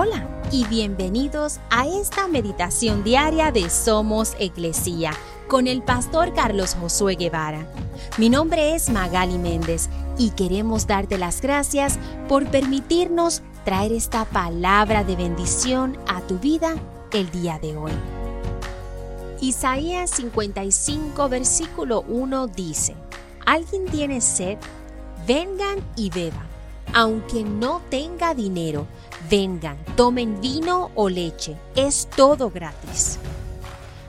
Hola y bienvenidos a esta meditación diaria de Somos Iglesia con el pastor Carlos Josué Guevara. Mi nombre es Magali Méndez y queremos darte las gracias por permitirnos traer esta palabra de bendición a tu vida el día de hoy. Isaías 55 versículo 1 dice, ¿Alguien tiene sed? Vengan y beban. Aunque no tenga dinero, vengan, tomen vino o leche, es todo gratis.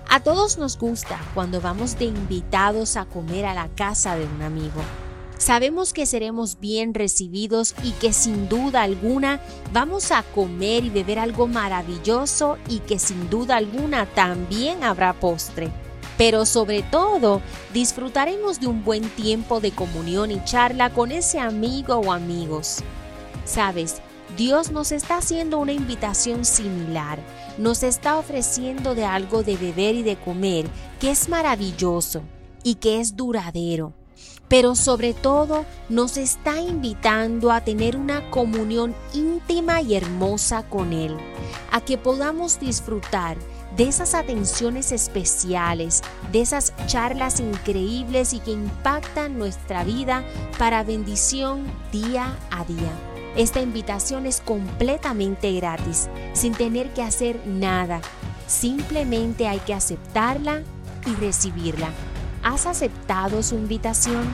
A todos nos gusta cuando vamos de invitados a comer a la casa de un amigo. Sabemos que seremos bien recibidos y que sin duda alguna vamos a comer y beber algo maravilloso y que sin duda alguna también habrá postre. Pero sobre todo disfrutaremos de un buen tiempo de comunión y charla con ese amigo o amigos. Sabes, Dios nos está haciendo una invitación similar, nos está ofreciendo de algo de beber y de comer que es maravilloso y que es duradero. Pero sobre todo nos está invitando a tener una comunión íntima y hermosa con Él, a que podamos disfrutar de esas atenciones especiales, de esas charlas increíbles y que impactan nuestra vida para bendición día a día. Esta invitación es completamente gratis, sin tener que hacer nada. Simplemente hay que aceptarla y recibirla. ¿Has aceptado su invitación?